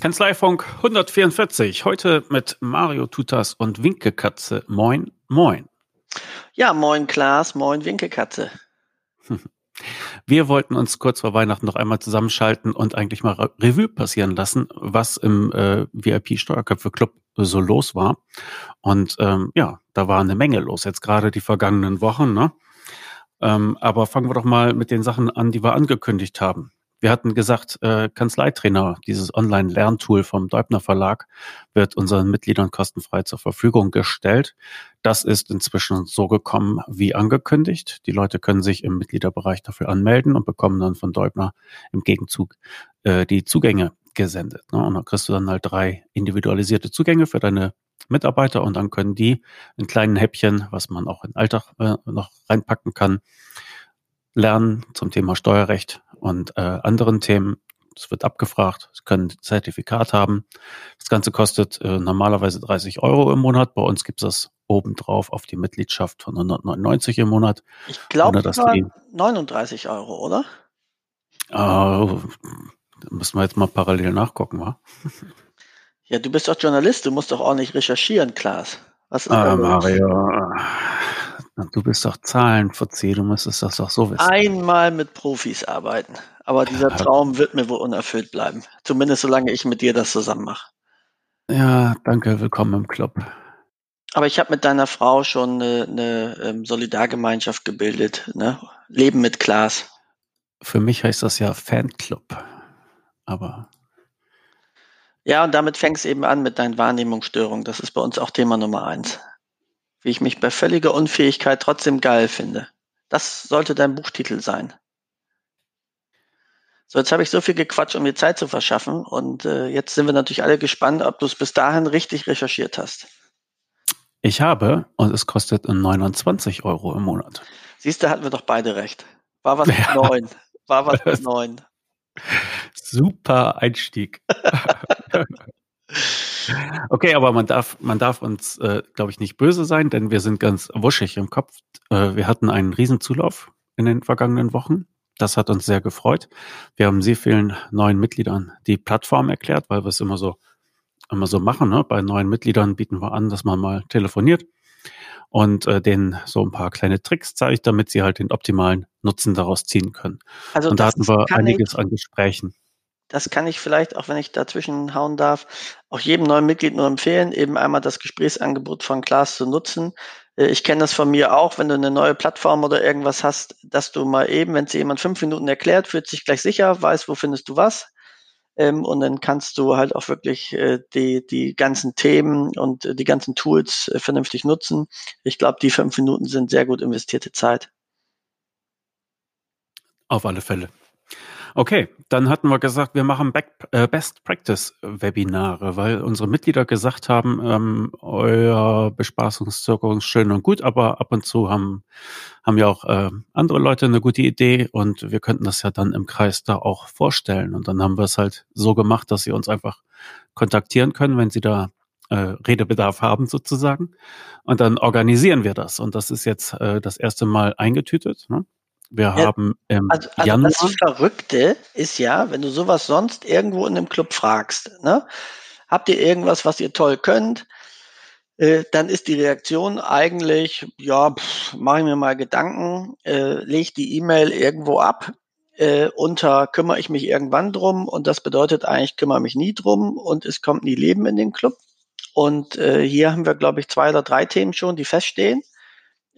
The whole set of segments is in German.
Kanzleifunk 144. Heute mit Mario Tutas und Winkekatze. Moin, moin. Ja, moin Klaas, moin Winkekatze. Wir wollten uns kurz vor Weihnachten noch einmal zusammenschalten und eigentlich mal Revue passieren lassen, was im äh, VIP Steuerköpfe Club so los war. Und ähm, ja, da war eine Menge los, jetzt gerade die vergangenen Wochen. Ne? Ähm, aber fangen wir doch mal mit den Sachen an, die wir angekündigt haben. Wir hatten gesagt, äh, Kanzleitrainer, dieses Online-Lerntool vom Deubner Verlag, wird unseren Mitgliedern kostenfrei zur Verfügung gestellt. Das ist inzwischen so gekommen wie angekündigt. Die Leute können sich im Mitgliederbereich dafür anmelden und bekommen dann von Deubner im Gegenzug äh, die Zugänge gesendet. Ne? Und dann kriegst du dann halt drei individualisierte Zugänge für deine Mitarbeiter und dann können die in kleinen Häppchen, was man auch in Alltag äh, noch reinpacken kann, lernen zum Thema Steuerrecht und äh, anderen Themen. Es wird abgefragt, Sie können ein Zertifikat haben. Das Ganze kostet äh, normalerweise 30 Euro im Monat. Bei uns gibt es das obendrauf auf die Mitgliedschaft von 199 im Monat. Ich glaube, das war 39 Euro, oder? Äh, müssen wir jetzt mal parallel nachgucken, wa? Ja, du bist doch Journalist, du musst doch ordentlich recherchieren, Klaas. Was ist ah, Mario, du bist doch Zahlenverzieh, du müsstest das doch so wissen. Einmal mit Profis arbeiten. Aber dieser Traum wird mir wohl unerfüllt bleiben. Zumindest solange ich mit dir das zusammen mache. Ja, danke, willkommen im Club. Aber ich habe mit deiner Frau schon eine, eine ähm, Solidargemeinschaft gebildet. Ne? Leben mit Klaas. Für mich heißt das ja Fanclub. Aber ja, und damit fängst eben an mit deinen Wahrnehmungsstörungen. Das ist bei uns auch Thema Nummer eins. Wie ich mich bei völliger Unfähigkeit trotzdem geil finde. Das sollte dein Buchtitel sein. So, jetzt habe ich so viel gequatscht, um mir Zeit zu verschaffen. Und äh, jetzt sind wir natürlich alle gespannt, ob du es bis dahin richtig recherchiert hast. Ich habe und es kostet 29 Euro im Monat. Siehst du, hatten wir doch beide recht. War was ja. mit neun. War was mit neun. Super Einstieg. okay, aber man darf, man darf uns, äh, glaube ich, nicht böse sein, denn wir sind ganz wuschig im Kopf. Äh, wir hatten einen Riesenzulauf in den vergangenen Wochen. Das hat uns sehr gefreut. Wir haben sehr vielen neuen Mitgliedern die Plattform erklärt, weil wir es immer so, immer so machen. Ne? Bei neuen Mitgliedern bieten wir an, dass man mal telefoniert und äh, denen so ein paar kleine Tricks zeigt, damit sie halt den optimalen Nutzen daraus ziehen können. Also und da hatten wir einiges ich, an Gesprächen. Das kann ich vielleicht, auch wenn ich dazwischen hauen darf, auch jedem neuen Mitglied nur empfehlen, eben einmal das Gesprächsangebot von Klaas zu nutzen. Äh, ich kenne das von mir auch, wenn du eine neue Plattform oder irgendwas hast, dass du mal eben, wenn es jemand fünf Minuten erklärt, fühlt sich gleich sicher, weiß, wo findest du was. Ähm, und dann kannst du halt auch wirklich äh, die, die ganzen Themen und äh, die ganzen Tools vernünftig nutzen. Ich glaube, die fünf Minuten sind sehr gut investierte Zeit. Auf alle Fälle. Okay, dann hatten wir gesagt, wir machen Back, äh, Best Practice Webinare, weil unsere Mitglieder gesagt haben, ähm, euer Bespaßungszirkel ist schön und gut, aber ab und zu haben, haben ja auch äh, andere Leute eine gute Idee und wir könnten das ja dann im Kreis da auch vorstellen. Und dann haben wir es halt so gemacht, dass sie uns einfach kontaktieren können, wenn sie da äh, Redebedarf haben sozusagen. Und dann organisieren wir das. Und das ist jetzt äh, das erste Mal eingetütet. Ne? Wir ja, haben im also, also Januar. Das Verrückte ist ja, wenn du sowas sonst irgendwo in einem Club fragst, ne? Habt ihr irgendwas, was ihr toll könnt? Äh, dann ist die Reaktion eigentlich, ja, mache ich mir mal Gedanken, äh, lege die E-Mail irgendwo ab, äh, unter kümmere ich mich irgendwann drum und das bedeutet eigentlich kümmere mich nie drum und es kommt nie Leben in den Club. Und äh, hier haben wir, glaube ich, zwei oder drei Themen schon, die feststehen.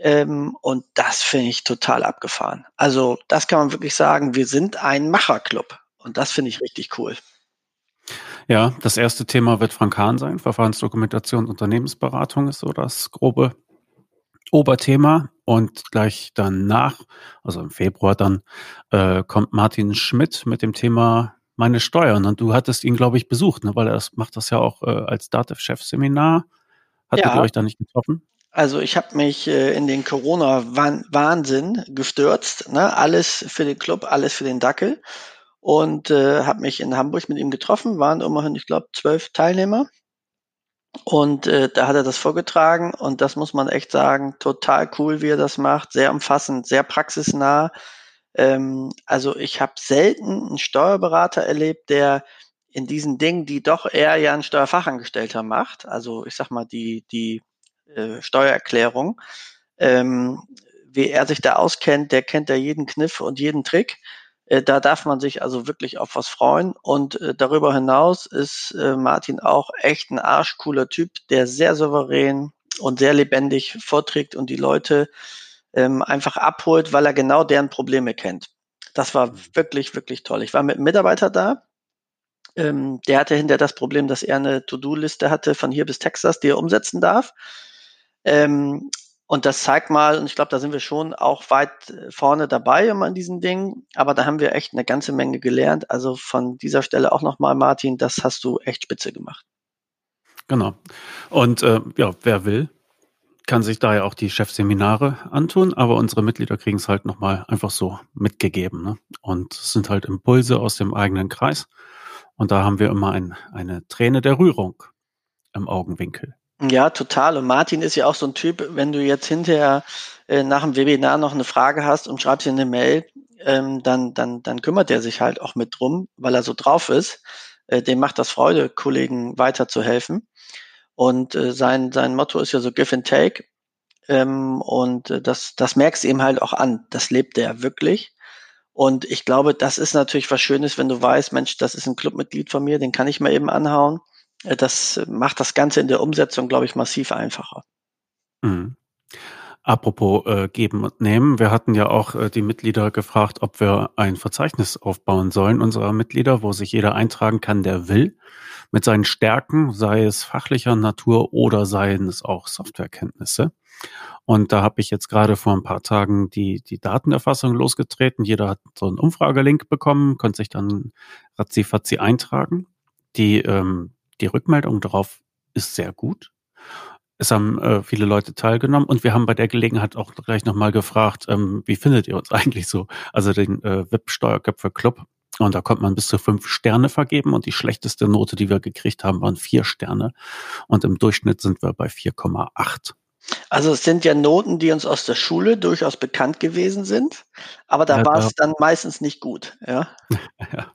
Ähm, und das finde ich total abgefahren. Also das kann man wirklich sagen, wir sind ein Macherclub. Und das finde ich richtig cool. Ja, das erste Thema wird Frank Hahn sein. Verfahrensdokumentation und Unternehmensberatung ist so das grobe Oberthema. Und gleich danach, also im Februar dann, äh, kommt Martin Schmidt mit dem Thema meine Steuern. Und du hattest ihn, glaube ich, besucht, ne? weil er das, macht das ja auch äh, als Dativ-Chef-Seminar. Hattet ja. ihr euch da nicht getroffen? Also ich habe mich äh, in den Corona-Wahnsinn gestürzt. Ne? Alles für den Club, alles für den Dackel. Und äh, habe mich in Hamburg mit ihm getroffen. Waren immerhin, ich glaube, zwölf Teilnehmer. Und äh, da hat er das vorgetragen. Und das muss man echt sagen, total cool, wie er das macht. Sehr umfassend, sehr praxisnah. Ähm, also ich habe selten einen Steuerberater erlebt, der in diesen Dingen, die doch eher ja ein Steuerfachangestellter macht, also ich sag mal die, die äh, Steuererklärung, ähm, wie er sich da auskennt, der kennt ja jeden Kniff und jeden Trick. Äh, da darf man sich also wirklich auf was freuen. Und äh, darüber hinaus ist äh, Martin auch echt ein arschcooler Typ, der sehr souverän und sehr lebendig vorträgt und die Leute ähm, einfach abholt, weil er genau deren Probleme kennt. Das war mhm. wirklich, wirklich toll. Ich war mit einem Mitarbeiter da. Ähm, der hatte hinter das Problem, dass er eine To-Do-Liste hatte von hier bis Texas, die er umsetzen darf. Ähm, und das zeigt mal, und ich glaube, da sind wir schon auch weit äh, vorne dabei immer in diesen Dingen, aber da haben wir echt eine ganze Menge gelernt. Also von dieser Stelle auch nochmal, Martin, das hast du echt spitze gemacht. Genau. Und äh, ja, wer will, kann sich daher auch die Chefseminare antun, aber unsere Mitglieder kriegen es halt nochmal einfach so mitgegeben. Ne? Und es sind halt Impulse aus dem eigenen Kreis. Und da haben wir immer ein, eine Träne der Rührung im Augenwinkel. Ja, total. Und Martin ist ja auch so ein Typ, wenn du jetzt hinterher äh, nach dem Webinar noch eine Frage hast und schreibst ihm eine Mail, ähm, dann, dann, dann kümmert er sich halt auch mit drum, weil er so drauf ist. Äh, dem macht das Freude, Kollegen weiterzuhelfen. Und äh, sein, sein Motto ist ja so Give and Take. Ähm, und äh, das, das merkst du ihm halt auch an. Das lebt er wirklich. Und ich glaube, das ist natürlich was Schönes, wenn du weißt, Mensch, das ist ein Clubmitglied von mir, den kann ich mal eben anhauen. Äh, das macht das Ganze in der Umsetzung, glaube ich, massiv einfacher. Mhm. Apropos äh, geben und nehmen, wir hatten ja auch äh, die Mitglieder gefragt, ob wir ein Verzeichnis aufbauen sollen unserer Mitglieder, wo sich jeder eintragen kann, der will, mit seinen Stärken, sei es fachlicher Natur oder seien es auch Softwarekenntnisse. Und da habe ich jetzt gerade vor ein paar Tagen die, die Datenerfassung losgetreten. Jeder hat so einen Umfragelink bekommen, konnte sich dann ratzi eintragen. Die ähm, die Rückmeldung darauf ist sehr gut. Es haben äh, viele Leute teilgenommen und wir haben bei der Gelegenheit auch gleich nochmal gefragt, ähm, wie findet ihr uns eigentlich so? Also den äh, WIP Steuerköpfe Club. Und da konnte man bis zu fünf Sterne vergeben und die schlechteste Note, die wir gekriegt haben, waren vier Sterne. Und im Durchschnitt sind wir bei 4,8. Also es sind ja Noten, die uns aus der Schule durchaus bekannt gewesen sind, aber da ja, war es dann meistens nicht gut. Ja. ja.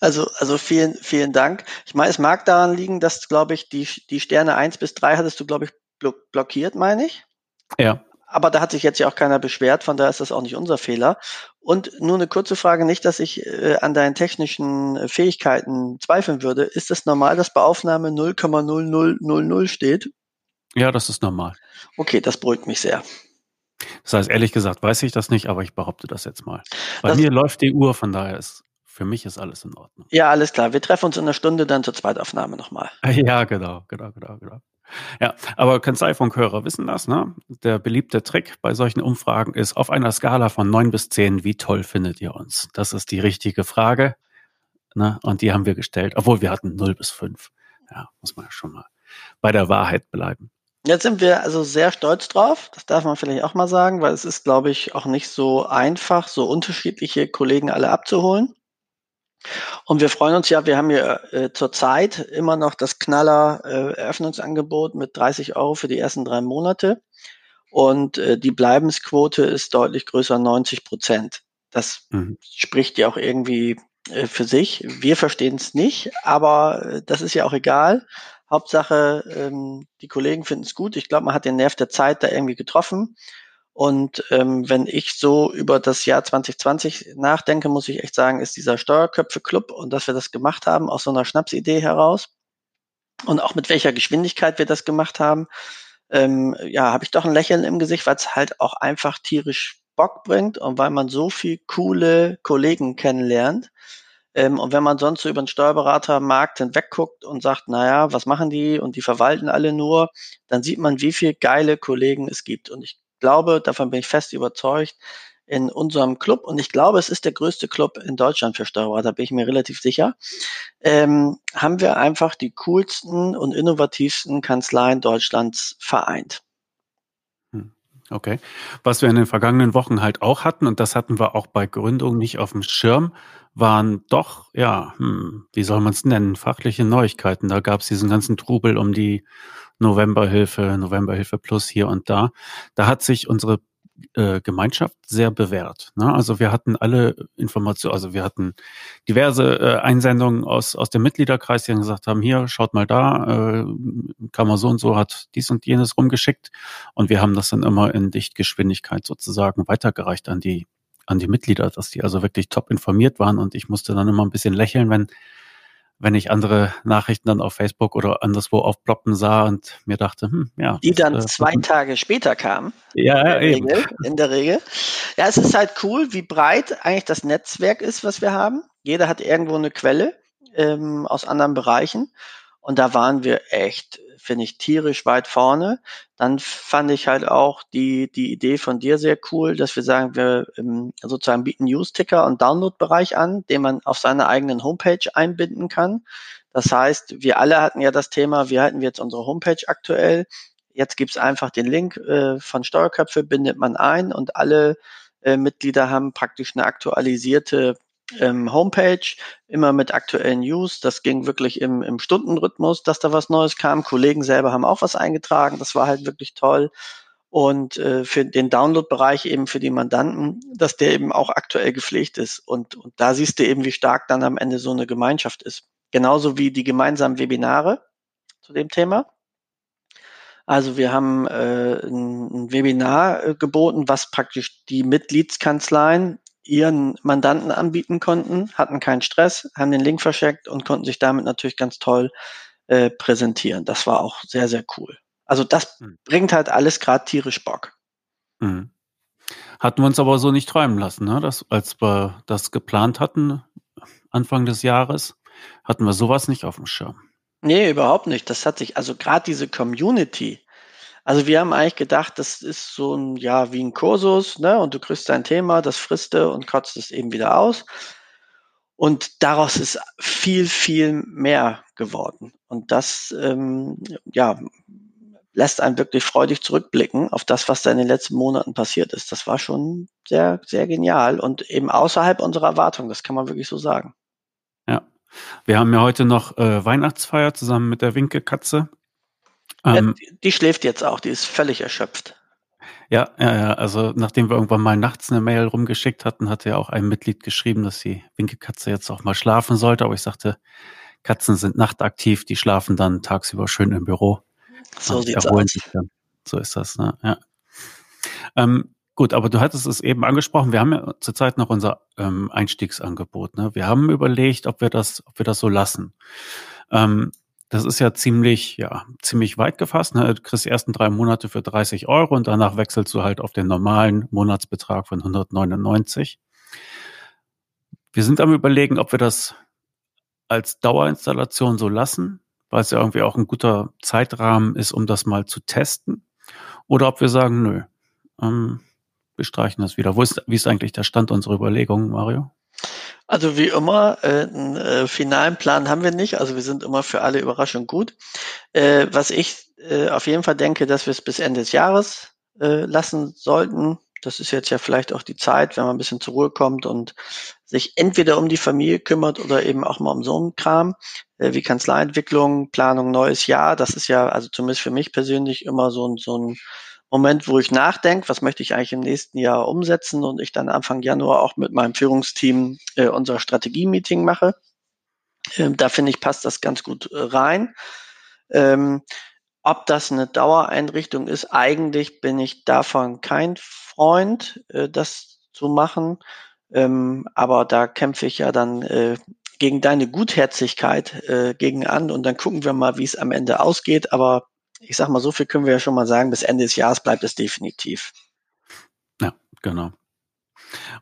Also, also vielen, vielen Dank. Ich meine, es mag daran liegen, dass, glaube ich, die, die Sterne eins bis drei hattest du, glaube ich, blockiert, meine ich. Ja. Aber da hat sich jetzt ja auch keiner beschwert, von daher ist das auch nicht unser Fehler. Und nur eine kurze Frage, nicht, dass ich äh, an deinen technischen Fähigkeiten zweifeln würde. Ist es normal, dass bei Aufnahme 0,0000 steht? Ja, das ist normal. Okay, das beruhigt mich sehr. Das heißt, ehrlich gesagt weiß ich das nicht, aber ich behaupte das jetzt mal. Bei das, mir läuft die Uhr, von daher ist für mich ist alles in Ordnung. Ja, alles klar. Wir treffen uns in einer Stunde dann zur Zweitaufnahme nochmal. Ja, genau, genau, genau, genau. Ja, aber Kanzleifunkhörer wissen das, ne? Der beliebte Trick bei solchen Umfragen ist auf einer Skala von neun bis zehn, wie toll findet ihr uns? Das ist die richtige Frage. Ne? Und die haben wir gestellt, obwohl wir hatten null bis fünf. Ja, muss man ja schon mal bei der Wahrheit bleiben. Jetzt sind wir also sehr stolz drauf. Das darf man vielleicht auch mal sagen, weil es ist, glaube ich, auch nicht so einfach, so unterschiedliche Kollegen alle abzuholen. Und wir freuen uns ja, wir haben ja äh, zurzeit immer noch das Knaller äh, Eröffnungsangebot mit 30 Euro für die ersten drei Monate. Und äh, die Bleibensquote ist deutlich größer, 90 Prozent. Das mhm. spricht ja auch irgendwie äh, für sich. Wir verstehen es nicht, aber äh, das ist ja auch egal. Hauptsache, ähm, die Kollegen finden es gut. Ich glaube, man hat den Nerv der Zeit da irgendwie getroffen. Und ähm, wenn ich so über das Jahr 2020 nachdenke, muss ich echt sagen, ist dieser Steuerköpfe-Club und dass wir das gemacht haben aus so einer Schnapsidee heraus und auch mit welcher Geschwindigkeit wir das gemacht haben, ähm, ja, habe ich doch ein Lächeln im Gesicht, weil es halt auch einfach tierisch Bock bringt und weil man so viel coole Kollegen kennenlernt. Ähm, und wenn man sonst so über den Steuerberatermarkt hinwegguckt und sagt, naja, was machen die und die verwalten alle nur, dann sieht man, wie viel geile Kollegen es gibt. Und ich glaube, davon bin ich fest überzeugt, in unserem Club, und ich glaube, es ist der größte Club in Deutschland für Steuerberater, bin ich mir relativ sicher, ähm, haben wir einfach die coolsten und innovativsten Kanzleien Deutschlands vereint. Hm, okay. Was wir in den vergangenen Wochen halt auch hatten, und das hatten wir auch bei Gründung nicht auf dem Schirm, waren doch, ja, hm, wie soll man es nennen, fachliche Neuigkeiten. Da gab es diesen ganzen Trubel um die Novemberhilfe, Novemberhilfe Plus hier und da. Da hat sich unsere äh, Gemeinschaft sehr bewährt. Ne? Also wir hatten alle Informationen, also wir hatten diverse äh, Einsendungen aus, aus dem Mitgliederkreis, die dann gesagt haben, hier, schaut mal da, äh, Kammer so und so hat dies und jenes rumgeschickt und wir haben das dann immer in Dichtgeschwindigkeit sozusagen weitergereicht an die an die Mitglieder, dass die also wirklich top informiert waren und ich musste dann immer ein bisschen lächeln, wenn wenn ich andere Nachrichten dann auf Facebook oder anderswo aufploppen sah und mir dachte, hm, ja. Die dann äh, zwei Tage später kamen. Ja, in der, eben. Regel, in der Regel. Ja, es ist halt cool, wie breit eigentlich das Netzwerk ist, was wir haben. Jeder hat irgendwo eine Quelle ähm, aus anderen Bereichen. Und da waren wir echt finde ich tierisch weit vorne. Dann fand ich halt auch die, die Idee von dir sehr cool, dass wir sagen, wir ähm, sozusagen bieten News-Ticker und Download-Bereich an, den man auf seiner eigenen Homepage einbinden kann. Das heißt, wir alle hatten ja das Thema, wie halten wir jetzt unsere Homepage aktuell? Jetzt gibt's einfach den Link äh, von Steuerköpfe, bindet man ein und alle äh, Mitglieder haben praktisch eine aktualisierte ähm, Homepage, immer mit aktuellen News. Das ging wirklich im, im Stundenrhythmus, dass da was Neues kam. Kollegen selber haben auch was eingetragen. Das war halt wirklich toll. Und äh, für den Download-Bereich eben für die Mandanten, dass der eben auch aktuell gepflegt ist. Und, und da siehst du eben, wie stark dann am Ende so eine Gemeinschaft ist. Genauso wie die gemeinsamen Webinare zu dem Thema. Also wir haben äh, ein, Webinar äh, geboten, was praktisch die Mitgliedskanzleien ihren Mandanten anbieten konnten, hatten keinen Stress, haben den Link verschickt und konnten sich damit natürlich ganz toll äh, präsentieren. Das war auch sehr, sehr cool. Also das mhm. bringt halt alles gerade tierisch Bock. Mhm. Hatten wir uns aber so nicht träumen lassen, ne? Das, als wir das geplant hatten, Anfang des Jahres, hatten wir sowas nicht auf dem Schirm. Nee, überhaupt nicht. Das hat sich, also gerade diese Community, also wir haben eigentlich gedacht, das ist so ein, ja, wie ein Kursus, ne? Und du kriegst dein Thema, das frisst du und kotzt es eben wieder aus. Und daraus ist viel, viel mehr geworden. Und das, ähm, ja, lässt einen wirklich freudig zurückblicken auf das, was da in den letzten Monaten passiert ist. Das war schon sehr, sehr genial und eben außerhalb unserer Erwartungen. Das kann man wirklich so sagen. Ja. Wir haben ja heute noch äh, Weihnachtsfeier zusammen mit der Winkelkatze. Ähm, ja, die schläft jetzt auch, die ist völlig erschöpft. Ja, ja, ja, also nachdem wir irgendwann mal nachts eine Mail rumgeschickt hatten, hatte ja auch ein Mitglied geschrieben, dass die Winkekatze jetzt auch mal schlafen sollte. Aber ich sagte, Katzen sind nachtaktiv, die schlafen dann tagsüber schön im Büro. So sieht's aus. So ist das, ne? Ja. Ähm, gut, aber du hattest es eben angesprochen. Wir haben ja zurzeit noch unser ähm, Einstiegsangebot. Ne? Wir haben überlegt, ob wir das, ob wir das so lassen. Ähm, das ist ja ziemlich, ja, ziemlich weit gefasst. Ne? Du kriegst die ersten drei Monate für 30 Euro und danach wechselst du halt auf den normalen Monatsbetrag von 199. Wir sind am überlegen, ob wir das als Dauerinstallation so lassen, weil es ja irgendwie auch ein guter Zeitrahmen ist, um das mal zu testen. Oder ob wir sagen, nö, ähm, wir streichen das wieder. Wo ist, wie ist eigentlich der Stand unserer Überlegungen, Mario? Also wie immer, äh, einen äh, finalen Plan haben wir nicht. Also wir sind immer für alle Überraschungen gut. Äh, was ich äh, auf jeden Fall denke, dass wir es bis Ende des Jahres äh, lassen sollten. Das ist jetzt ja vielleicht auch die Zeit, wenn man ein bisschen zur Ruhe kommt und sich entweder um die Familie kümmert oder eben auch mal um so einen Kram, äh, wie Kanzleientwicklung, Planung neues Jahr. Das ist ja, also zumindest für mich persönlich immer so ein, so ein Moment, wo ich nachdenke, was möchte ich eigentlich im nächsten Jahr umsetzen und ich dann Anfang Januar auch mit meinem Führungsteam äh, unser Strategie-Meeting mache. Ähm, da finde ich, passt das ganz gut äh, rein. Ähm, ob das eine Dauereinrichtung ist, eigentlich bin ich davon kein Freund, äh, das zu machen. Ähm, aber da kämpfe ich ja dann äh, gegen deine Gutherzigkeit äh, gegen an und dann gucken wir mal, wie es am Ende ausgeht. Aber ich sag mal, so viel können wir ja schon mal sagen, bis Ende des Jahres bleibt es definitiv. Ja, genau.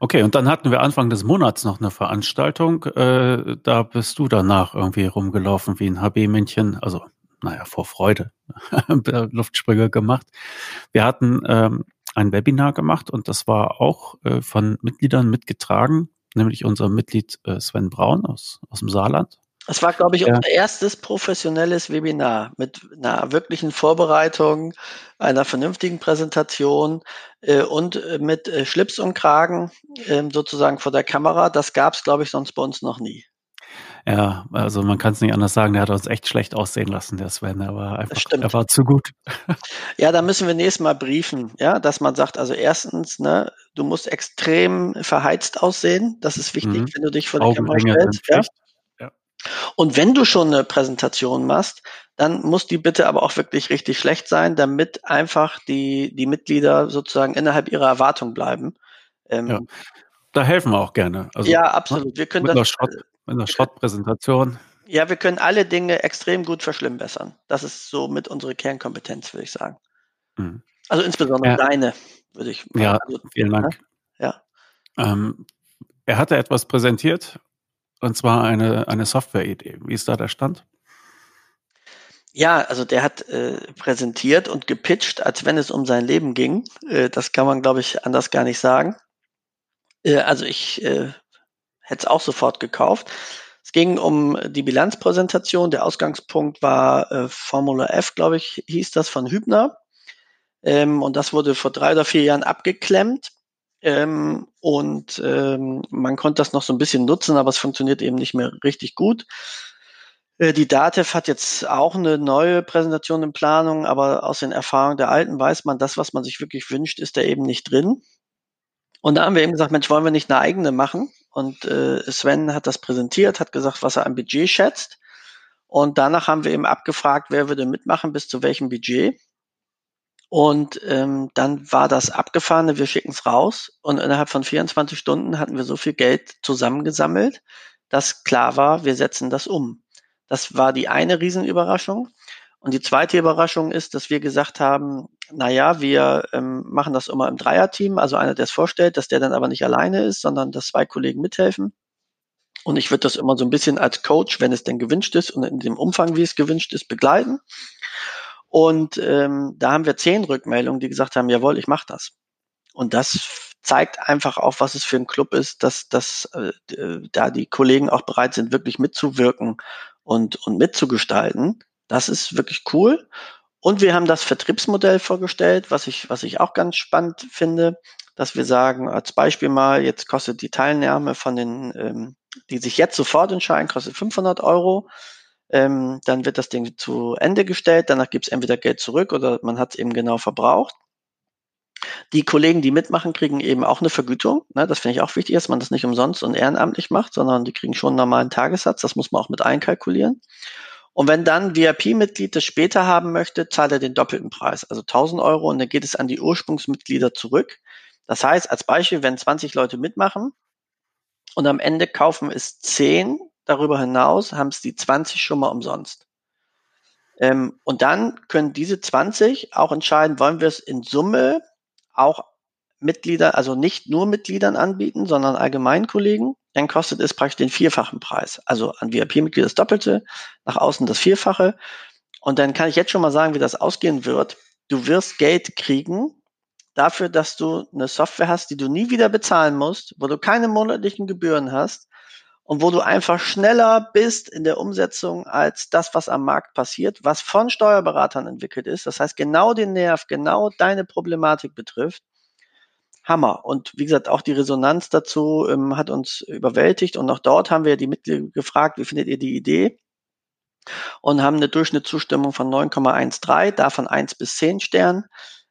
Okay, und dann hatten wir Anfang des Monats noch eine Veranstaltung. Äh, da bist du danach irgendwie rumgelaufen wie ein HB-Männchen, also naja, vor Freude, Luftsprünge gemacht. Wir hatten ähm, ein Webinar gemacht und das war auch äh, von Mitgliedern mitgetragen, nämlich unser Mitglied äh, Sven Braun aus, aus dem Saarland. Es war, glaube ich, ja. unser erstes professionelles Webinar mit einer wirklichen Vorbereitung, einer vernünftigen Präsentation äh, und äh, mit äh, Schlips und Kragen äh, sozusagen vor der Kamera. Das gab es, glaube ich, sonst bei uns noch nie. Ja, also man kann es nicht anders sagen, der hat uns echt schlecht aussehen lassen, der Sven. Er war einfach, er war zu gut. Ja, da müssen wir nächstes Mal briefen, ja, dass man sagt, also erstens, ne, du musst extrem verheizt aussehen. Das ist wichtig, mhm. wenn du dich vor die Kamera stellst. Ja? Und wenn du schon eine Präsentation machst, dann muss die bitte aber auch wirklich richtig schlecht sein, damit einfach die, die Mitglieder sozusagen innerhalb ihrer Erwartung bleiben. Ähm, ja. Da helfen wir auch gerne. Also, ja, absolut. Wir können mit, das, einer Schrott, mit einer Schrottpräsentation. Ja, wir können alle Dinge extrem gut verschlimmbessern. Das ist so mit unserer Kernkompetenz, würde ich sagen. Mhm. Also insbesondere ja. deine, würde ich. Ja, also, vielen Dank. Ja. Ähm, er hatte etwas präsentiert, und zwar eine, eine Software-Idee. Wie ist da der Stand? Ja, also der hat äh, präsentiert und gepitcht, als wenn es um sein Leben ging. Äh, das kann man, glaube ich, anders gar nicht sagen. Äh, also ich äh, hätte es auch sofort gekauft. Es ging um die Bilanzpräsentation. Der Ausgangspunkt war äh, Formula F, glaube ich, hieß das von Hübner. Ähm, und das wurde vor drei oder vier Jahren abgeklemmt. Ähm, und ähm, man konnte das noch so ein bisschen nutzen, aber es funktioniert eben nicht mehr richtig gut. Äh, die DATEV hat jetzt auch eine neue Präsentation in Planung, aber aus den Erfahrungen der alten weiß man, das, was man sich wirklich wünscht, ist da eben nicht drin. Und da haben wir eben gesagt, Mensch, wollen wir nicht eine eigene machen? Und äh, Sven hat das präsentiert, hat gesagt, was er am Budget schätzt. Und danach haben wir eben abgefragt, wer würde mitmachen, bis zu welchem Budget. Und ähm, dann war das abgefahren, wir schicken es raus. Und innerhalb von 24 Stunden hatten wir so viel Geld zusammengesammelt, dass klar war, wir setzen das um. Das war die eine Riesenüberraschung. Und die zweite Überraschung ist, dass wir gesagt haben, na ja, wir ähm, machen das immer im Dreierteam, also einer, der es vorstellt, dass der dann aber nicht alleine ist, sondern dass zwei Kollegen mithelfen. Und ich würde das immer so ein bisschen als Coach, wenn es denn gewünscht ist und in dem Umfang, wie es gewünscht ist, begleiten. Und ähm, da haben wir zehn Rückmeldungen, die gesagt haben, jawohl, ich mache das. Und das zeigt einfach auch, was es für ein Club ist, dass, dass äh, da die Kollegen auch bereit sind, wirklich mitzuwirken und, und mitzugestalten. Das ist wirklich cool. Und wir haben das Vertriebsmodell vorgestellt, was ich, was ich auch ganz spannend finde, dass wir sagen, als Beispiel mal, jetzt kostet die Teilnahme von den, ähm, die sich jetzt sofort entscheiden, kostet 500 Euro. Ähm, dann wird das Ding zu Ende gestellt, danach gibt es entweder Geld zurück oder man hat es eben genau verbraucht. Die Kollegen, die mitmachen, kriegen eben auch eine Vergütung. Ne, das finde ich auch wichtig, dass man das nicht umsonst und ehrenamtlich macht, sondern die kriegen schon einen normalen Tagessatz. Das muss man auch mit einkalkulieren. Und wenn dann VIP-Mitglied das später haben möchte, zahlt er den doppelten Preis, also 1000 Euro und dann geht es an die Ursprungsmitglieder zurück. Das heißt, als Beispiel, wenn 20 Leute mitmachen und am Ende kaufen es 10, darüber hinaus haben es die 20 schon mal umsonst. Ähm, und dann können diese 20 auch entscheiden, wollen wir es in Summe auch Mitglieder, also nicht nur Mitgliedern anbieten, sondern allgemeinen Kollegen dann kostet es praktisch den vierfachen Preis. Also an VIP-Mitglied das Doppelte, nach außen das Vierfache. Und dann kann ich jetzt schon mal sagen, wie das ausgehen wird. Du wirst Geld kriegen dafür, dass du eine Software hast, die du nie wieder bezahlen musst, wo du keine monatlichen Gebühren hast und wo du einfach schneller bist in der Umsetzung als das, was am Markt passiert, was von Steuerberatern entwickelt ist. Das heißt, genau den Nerv, genau deine Problematik betrifft. Hammer. Und wie gesagt, auch die Resonanz dazu ähm, hat uns überwältigt. Und auch dort haben wir die Mitglieder gefragt, wie findet ihr die Idee? Und haben eine Durchschnittszustimmung von 9,13, davon 1 bis 10 Sternen.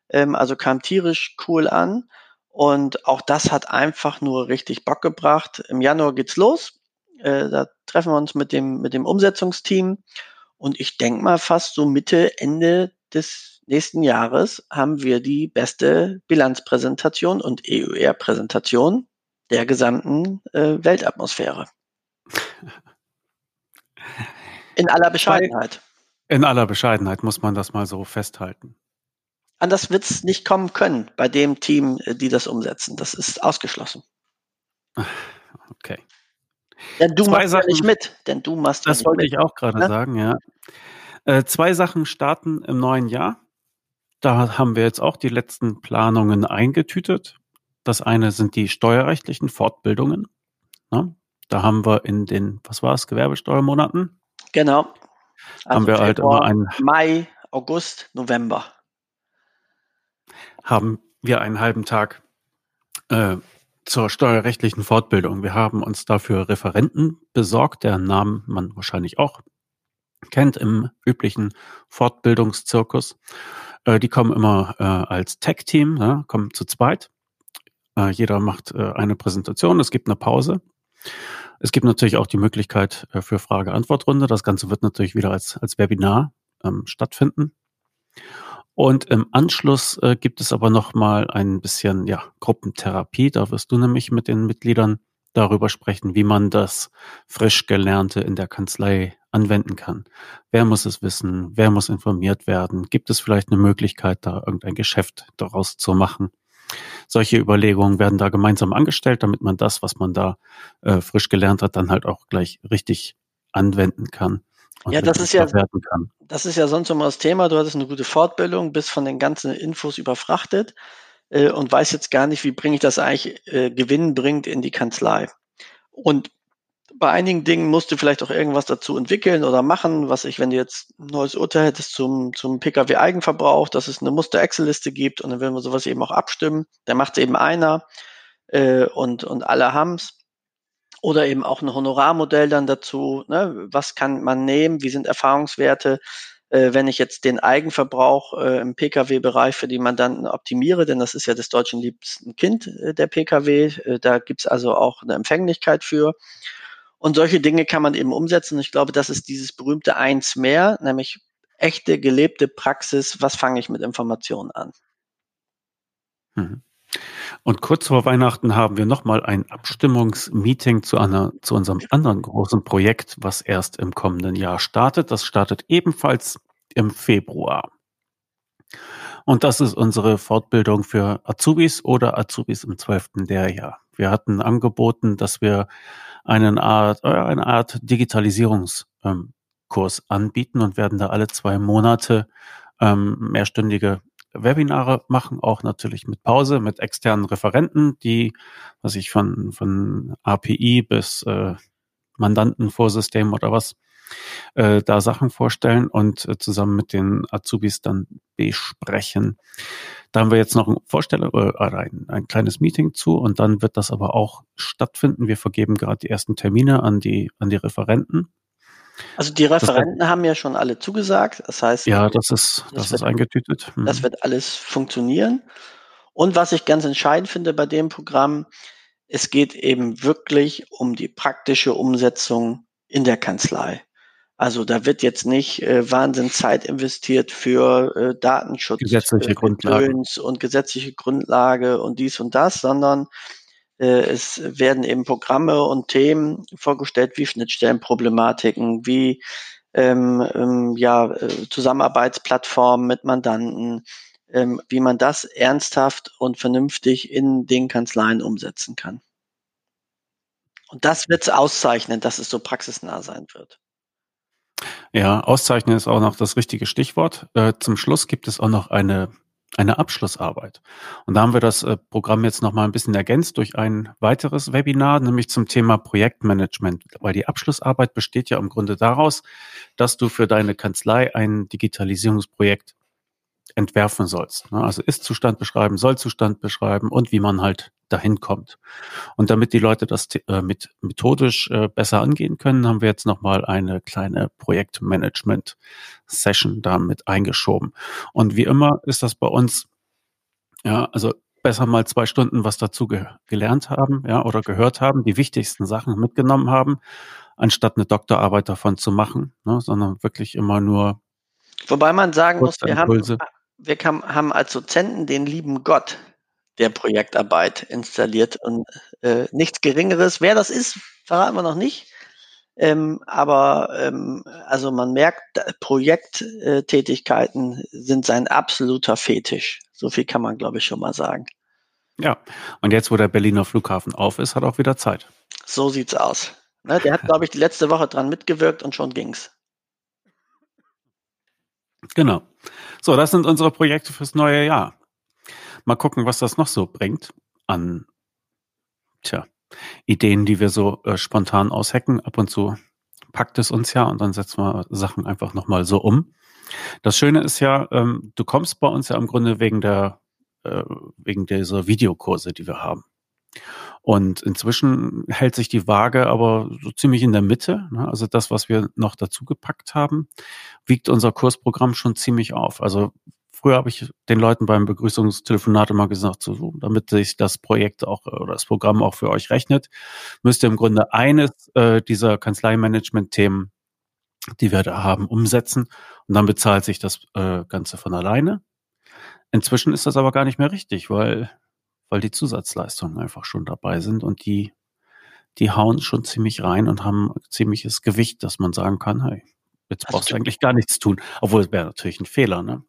Ähm, also kam tierisch cool an. Und auch das hat einfach nur richtig Bock gebracht. Im Januar geht's los. Äh, da treffen wir uns mit dem, mit dem Umsetzungsteam. Und ich denke mal fast so Mitte, Ende des nächsten Jahres haben wir die beste Bilanzpräsentation und EUR-Präsentation der gesamten äh, Weltatmosphäre. In aller Bescheidenheit. In aller Bescheidenheit muss man das mal so festhalten. Anders wird es nicht kommen können bei dem Team, äh, die das umsetzen. Das ist ausgeschlossen. Okay. Denn du Zwei machst Sachen, ja nicht mit, denn du machst Das ja wollte mit. ich auch gerade ne? sagen, ja. Äh, zwei Sachen starten im neuen Jahr. Da haben wir jetzt auch die letzten Planungen eingetütet. Das eine sind die steuerrechtlichen Fortbildungen. Ne? Da haben wir in den, was war es, Gewerbesteuermonaten? Genau. Also haben wir halt immer einen Mai, August, November. Haben wir einen halben Tag äh, zur steuerrechtlichen Fortbildung. Wir haben uns dafür Referenten besorgt, deren Namen man wahrscheinlich auch kennt im üblichen Fortbildungszirkus. Äh, die kommen immer äh, als Tech-Team, ja, kommen zu zweit. Äh, jeder macht äh, eine Präsentation, es gibt eine Pause. Es gibt natürlich auch die Möglichkeit äh, für Frage-Antwort-Runde. Das Ganze wird natürlich wieder als, als Webinar ähm, stattfinden. Und im Anschluss äh, gibt es aber noch mal ein bisschen ja, Gruppentherapie. Da wirst du nämlich mit den Mitgliedern darüber sprechen, wie man das frisch Gelernte in der Kanzlei anwenden kann. Wer muss es wissen? Wer muss informiert werden? Gibt es vielleicht eine Möglichkeit, da irgendein Geschäft daraus zu machen? Solche Überlegungen werden da gemeinsam angestellt, damit man das, was man da äh, frisch gelernt hat, dann halt auch gleich richtig anwenden kann. Ja, das ist ja, das ist ja sonst immer das Thema. Du hattest eine gute Fortbildung, bist von den ganzen Infos überfrachtet äh, und weiß jetzt gar nicht, wie bringe ich das eigentlich äh, gewinnbringend in die Kanzlei. Und bei einigen Dingen musst du vielleicht auch irgendwas dazu entwickeln oder machen, was ich, wenn du jetzt ein neues Urteil hättest zum, zum Pkw-Eigenverbrauch, dass es eine Muster-Excel-Liste gibt und dann will man sowas eben auch abstimmen. Dann macht es eben einer äh, und, und alle haben's. Oder eben auch ein Honorarmodell dann dazu. Ne? Was kann man nehmen? Wie sind Erfahrungswerte? Äh, wenn ich jetzt den Eigenverbrauch äh, im Pkw-Bereich für die Mandanten optimiere, denn das ist ja das deutschen liebsten Kind, äh, der Pkw. Äh, da gibt's also auch eine Empfänglichkeit für. Und solche Dinge kann man eben umsetzen. Ich glaube, das ist dieses berühmte Eins mehr, nämlich echte, gelebte Praxis. Was fange ich mit Informationen an? Mhm. Und kurz vor Weihnachten haben wir nochmal ein Abstimmungsmeeting zu, einer, zu unserem anderen großen Projekt, was erst im kommenden Jahr startet. Das startet ebenfalls im Februar. Und das ist unsere Fortbildung für Azubis oder Azubis im 12. Lehrjahr. Wir hatten angeboten, dass wir einen Art, äh, eine Art Digitalisierungskurs ähm, anbieten und werden da alle zwei Monate ähm, mehrstündige Webinare machen, auch natürlich mit Pause, mit externen Referenten, die, was ich von, von API bis äh, Mandantenvorsystem oder was, äh, da Sachen vorstellen und äh, zusammen mit den Azubis dann besprechen. Da haben wir jetzt noch ein Vorsteller äh, ein, ein kleines Meeting zu und dann wird das aber auch stattfinden. Wir vergeben gerade die ersten Termine an die, an die Referenten. Also die Referenten das, haben ja schon alle zugesagt. Das heißt, ja, das ist, das, das wird, ist eingetütet. Mhm. Das wird alles funktionieren. Und was ich ganz entscheidend finde bei dem Programm, es geht eben wirklich um die praktische Umsetzung in der Kanzlei. Also da wird jetzt nicht äh, Wahnsinn Zeit investiert für äh, Datenschutz gesetzliche äh, Grundlage. und gesetzliche Grundlage und dies und das, sondern es werden eben Programme und Themen vorgestellt, wie Schnittstellenproblematiken, wie ähm, ähm, ja, äh, Zusammenarbeitsplattformen mit Mandanten, ähm, wie man das ernsthaft und vernünftig in den Kanzleien umsetzen kann. Und das wird es auszeichnen, dass es so praxisnah sein wird. Ja, auszeichnen ist auch noch das richtige Stichwort. Äh, zum Schluss gibt es auch noch eine eine Abschlussarbeit. Und da haben wir das äh, Programm jetzt noch mal ein bisschen ergänzt durch ein weiteres Webinar, nämlich zum Thema Projektmanagement. Weil die Abschlussarbeit besteht ja im Grunde daraus, dass du für deine Kanzlei ein Digitalisierungsprojekt entwerfen sollst. Ne? Also Ist-Zustand beschreiben, Soll-Zustand beschreiben und wie man halt dahin kommt. Und damit die Leute das äh, mit methodisch äh, besser angehen können, haben wir jetzt nochmal eine kleine Projektmanagement-Session damit eingeschoben. Und wie immer ist das bei uns, ja, also besser mal zwei Stunden was dazu ge gelernt haben, ja, oder gehört haben, die wichtigsten Sachen mitgenommen haben, anstatt eine Doktorarbeit davon zu machen, ne, sondern wirklich immer nur Wobei man sagen muss, wir haben, wir haben als Dozenten den lieben Gott der Projektarbeit installiert und äh, nichts Geringeres. Wer das ist, verraten wir noch nicht. Ähm, aber ähm, also man merkt, Projekttätigkeiten sind sein absoluter Fetisch. So viel kann man, glaube ich, schon mal sagen. Ja, und jetzt, wo der Berliner Flughafen auf ist, hat auch wieder Zeit. So sieht's aus. Ne, der hat, glaube ich, die letzte Woche dran mitgewirkt und schon ging's. Genau. So, das sind unsere Projekte fürs neue Jahr. Mal gucken, was das noch so bringt an, tja, Ideen, die wir so äh, spontan aushacken. Ab und zu packt es uns ja und dann setzen wir Sachen einfach nochmal so um. Das Schöne ist ja, ähm, du kommst bei uns ja im Grunde wegen der, äh, wegen dieser Videokurse, die wir haben. Und inzwischen hält sich die Waage aber so ziemlich in der Mitte. Ne? Also das, was wir noch dazu gepackt haben, wiegt unser Kursprogramm schon ziemlich auf. Also früher habe ich den Leuten beim Begrüßungstelefonat immer gesagt, so, damit sich das Projekt auch oder das Programm auch für euch rechnet, müsst ihr im Grunde eines äh, dieser Kanzleimanagement-Themen, die wir da haben, umsetzen und dann bezahlt sich das äh, Ganze von alleine. Inzwischen ist das aber gar nicht mehr richtig, weil weil die Zusatzleistungen einfach schon dabei sind und die, die hauen schon ziemlich rein und haben ziemliches Gewicht, dass man sagen kann, hey, jetzt also brauchst du eigentlich gar nichts tun. Obwohl es wäre natürlich ein Fehler, ne?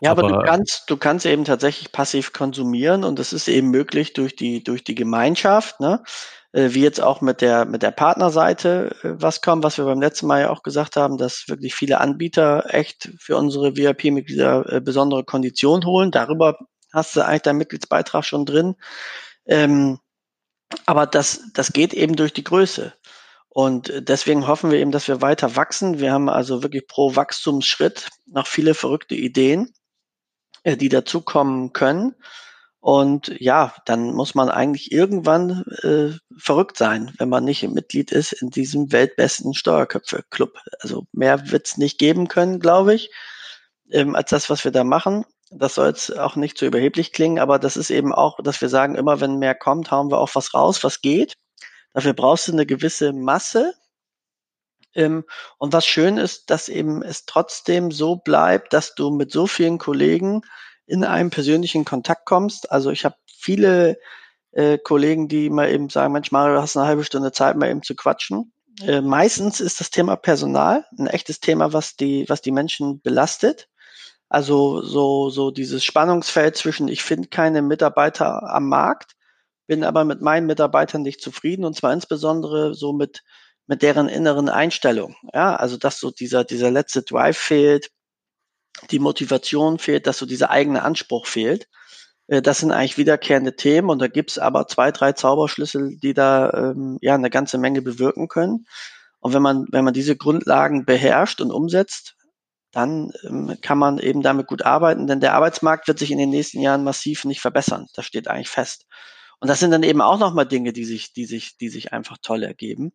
Ja, aber, aber, du kannst, du kannst eben tatsächlich passiv konsumieren und das ist eben möglich durch die, durch die Gemeinschaft, ne? Äh, wie jetzt auch mit der, mit der Partnerseite äh, was kommt, was wir beim letzten Mal ja auch gesagt haben, dass wirklich viele Anbieter echt für unsere VIP-Mitglieder äh, besondere Konditionen holen. Darüber hast du eigentlich deinen Mitgliedsbeitrag schon drin. Ähm, aber das, das geht eben durch die Größe. Und deswegen hoffen wir eben, dass wir weiter wachsen. Wir haben also wirklich pro Wachstumsschritt noch viele verrückte Ideen, äh, die dazukommen können. Und ja, dann muss man eigentlich irgendwann äh, verrückt sein, wenn man nicht Mitglied ist in diesem weltbesten Steuerköpfe-Club. Also mehr wird's nicht geben können, glaube ich, ähm, als das, was wir da machen das soll jetzt auch nicht zu überheblich klingen, aber das ist eben auch, dass wir sagen, immer wenn mehr kommt, hauen wir auch was raus, was geht. Dafür brauchst du eine gewisse Masse. Ähm, und was schön ist, dass eben es trotzdem so bleibt, dass du mit so vielen Kollegen in einem persönlichen Kontakt kommst. Also ich habe viele äh, Kollegen, die mal eben sagen, Mensch, Mario, du hast eine halbe Stunde Zeit, mal eben zu quatschen. Äh, meistens ist das Thema Personal ein echtes Thema, was die, was die Menschen belastet. Also so, so dieses Spannungsfeld zwischen, ich finde keine Mitarbeiter am Markt, bin aber mit meinen Mitarbeitern nicht zufrieden und zwar insbesondere so mit, mit deren inneren Einstellung. Ja, also dass so dieser, dieser letzte Drive fehlt, die Motivation fehlt, dass so dieser eigene Anspruch fehlt. Äh, das sind eigentlich wiederkehrende Themen und da gibt's aber zwei, drei Zauberschlüssel, die da ähm, ja eine ganze Menge bewirken können. Und wenn man, wenn man diese Grundlagen beherrscht und umsetzt, dann ähm, kann man eben damit gut arbeiten, denn der Arbeitsmarkt wird sich in den nächsten Jahren massiv nicht verbessern. Das steht eigentlich fest. Und das sind dann eben auch nochmal Dinge, die sich, die sich, die sich einfach toll ergeben.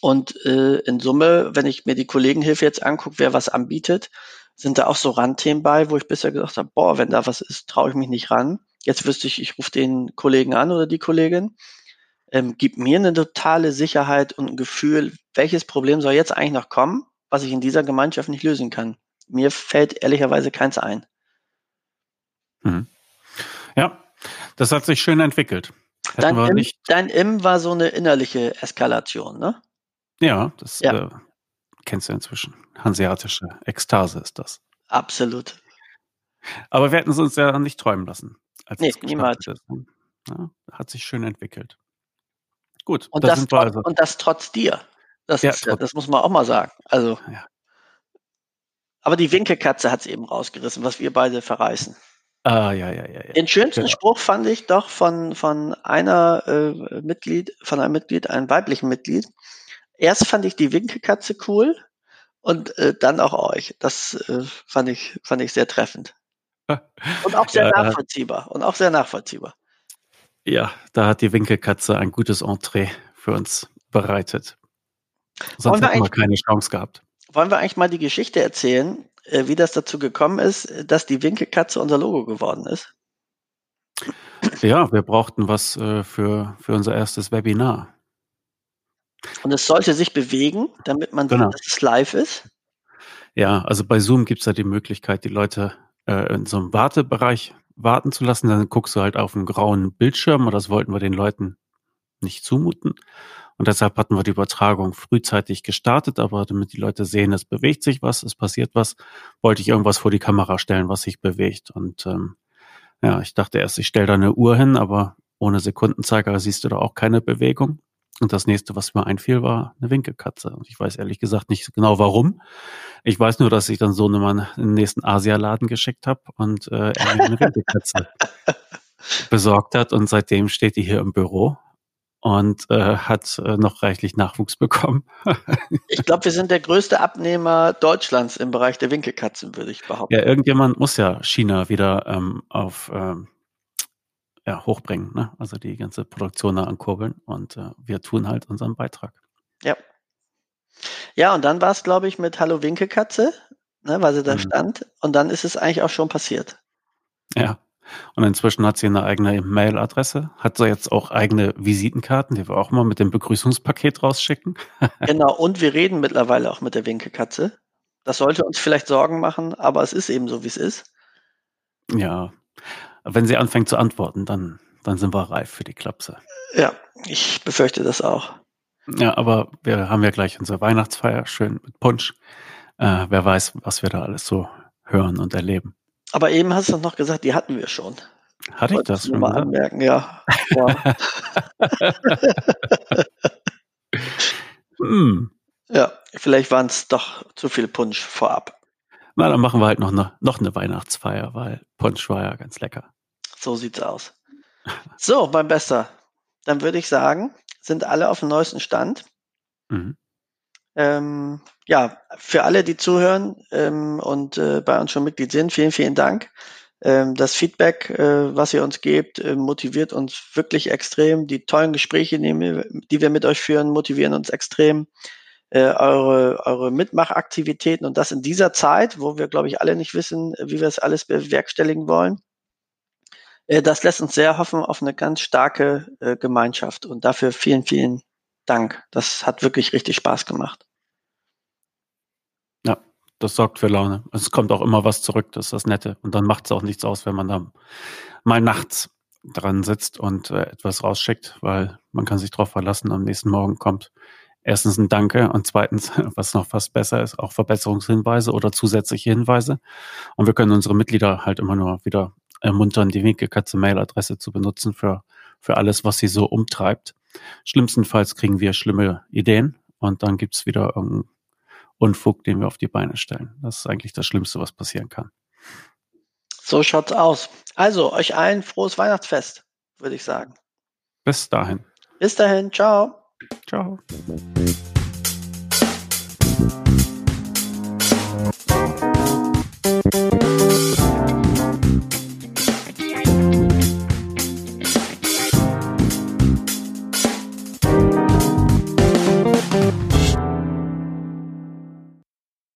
Und äh, in Summe, wenn ich mir die Kollegenhilfe jetzt angucke, wer was anbietet, sind da auch so Randthemen bei, wo ich bisher gesagt habe, boah, wenn da was ist, traue ich mich nicht ran. Jetzt wüsste ich, ich rufe den Kollegen an oder die Kollegin. Ähm, gibt mir eine totale Sicherheit und ein Gefühl, welches Problem soll jetzt eigentlich noch kommen? was ich in dieser Gemeinschaft nicht lösen kann. Mir fällt ehrlicherweise keins ein. Mhm. Ja, das hat sich schön entwickelt. Dein Im, dein Im, war so eine innerliche Eskalation, ne? Ja, das ja. Äh, kennst du inzwischen. Hanseatische Ekstase ist das. Absolut. Aber wir hätten es uns ja nicht träumen lassen. Als nee, niemals. Ne? Ja, hat sich schön entwickelt. Gut. Und, da das, trotz, also. und das trotz dir. Das, ja, ist, das muss man auch mal sagen. Also, ja. Aber die Winkelkatze hat es eben rausgerissen, was wir beide verreißen. Ah, ja, ja, ja. ja. Den schönsten genau. Spruch fand ich doch von, von einer äh, Mitglied, von einem Mitglied, einem weiblichen Mitglied. Erst fand ich die Winkelkatze cool und äh, dann auch euch. Das äh, fand ich, fand ich sehr treffend. Und auch sehr ja, nachvollziehbar. Und auch sehr nachvollziehbar. Ja, da hat die Winkelkatze ein gutes Entree für uns bereitet. Sonst hätten wir keine Chance gehabt. Wollen wir eigentlich mal die Geschichte erzählen, äh, wie das dazu gekommen ist, dass die Winkelkatze unser Logo geworden ist? Ja, wir brauchten was äh, für, für unser erstes Webinar. Und es sollte sich bewegen, damit man genau. sieht, dass es live ist. Ja, also bei Zoom gibt es ja die Möglichkeit, die Leute äh, in so einem Wartebereich warten zu lassen. Dann guckst du halt auf einen grauen Bildschirm und das wollten wir den Leuten nicht zumuten. Und deshalb hatten wir die Übertragung frühzeitig gestartet, aber damit die Leute sehen, es bewegt sich was, es passiert was, wollte ich irgendwas vor die Kamera stellen, was sich bewegt. Und ähm, ja, ich dachte erst, ich stelle da eine Uhr hin, aber ohne Sekundenzeiger siehst du da auch keine Bewegung. Und das nächste, was mir einfiel, war eine Winkelkatze. Und ich weiß ehrlich gesagt nicht genau warum. Ich weiß nur, dass ich dann so einen in den nächsten Asialaden geschickt habe und äh, er mir eine Winkelkatze besorgt hat. Und seitdem steht die hier im Büro und äh, hat äh, noch reichlich Nachwuchs bekommen. ich glaube, wir sind der größte Abnehmer Deutschlands im Bereich der Winkelkatzen, würde ich behaupten. Ja, irgendjemand muss ja China wieder ähm, auf ähm, ja, hochbringen, ne? also die ganze Produktion da ankurbeln und äh, wir tun halt unseren Beitrag. Ja. Ja, und dann war es, glaube ich, mit Hallo Winkekatze, ne, weil sie da Mhm. stand. Und dann ist es eigentlich auch schon passiert. Ja. Und inzwischen hat sie eine eigene Mail-Adresse, hat sie jetzt auch eigene Visitenkarten, die wir auch mal mit dem Begrüßungspaket rausschicken. Genau, und wir reden mittlerweile auch mit der Winkekatze. Das sollte uns vielleicht Sorgen machen, aber es ist eben so, wie es ist. Ja. Wenn sie anfängt zu antworten, dann, dann sind wir reif für die Klapse. Ja, ich befürchte das auch. Ja, aber wir haben ja gleich unsere Weihnachtsfeier, schön mit Punsch. Äh, wer weiß, was wir da alles so hören und erleben. Aber eben hast du noch gesagt, die hatten wir schon. Hatte ich das schon mal gesagt? anmerken, ja. ja. Hm. ja, vielleicht waren es doch zu viel Punsch vorab. Na, dann machen wir halt noch eine, noch eine Weihnachtsfeier, weil Punsch war ja ganz lecker. So sieht's aus. So, mein Bester. Dann würde ich sagen, sind alle auf dem neuesten Stand. Mhm. Ähm, ja, für alle, die zuhören ähm, und äh, bei uns schon Mitglied sind, vielen, vielen Dank. Ähm, das Feedback, äh, was ihr uns gebt, äh, motiviert uns wirklich extrem. Die tollen Gespräche, die wir, mit euch führen, motivieren uns extrem. Äh, eure, eure Mitmachaktivitäten und das in dieser Zeit, wo wir, glaube ich, alle nicht wissen, wie wir es alles bewerkstelligen wollen. Äh, das lässt uns sehr hoffen auf eine ganz starke äh, Gemeinschaft und dafür vielen, vielen Dank. Das hat wirklich richtig Spaß gemacht. Ja, das sorgt für Laune. Es kommt auch immer was zurück, das ist das Nette. Und dann macht es auch nichts aus, wenn man da mal nachts dran sitzt und äh, etwas rausschickt, weil man kann sich darauf verlassen, am nächsten Morgen kommt erstens ein Danke und zweitens, was noch fast besser ist, auch Verbesserungshinweise oder zusätzliche Hinweise. Und wir können unsere Mitglieder halt immer nur wieder ermuntern, die Winkelkatze Mailadresse zu benutzen für, für alles, was sie so umtreibt. Schlimmstenfalls kriegen wir schlimme Ideen und dann gibt's wieder irgendeinen Unfug, den wir auf die Beine stellen. Das ist eigentlich das Schlimmste, was passieren kann. So schaut's aus. Also, euch allen frohes Weihnachtsfest, würde ich sagen. Bis dahin. Bis dahin, ciao. Ciao.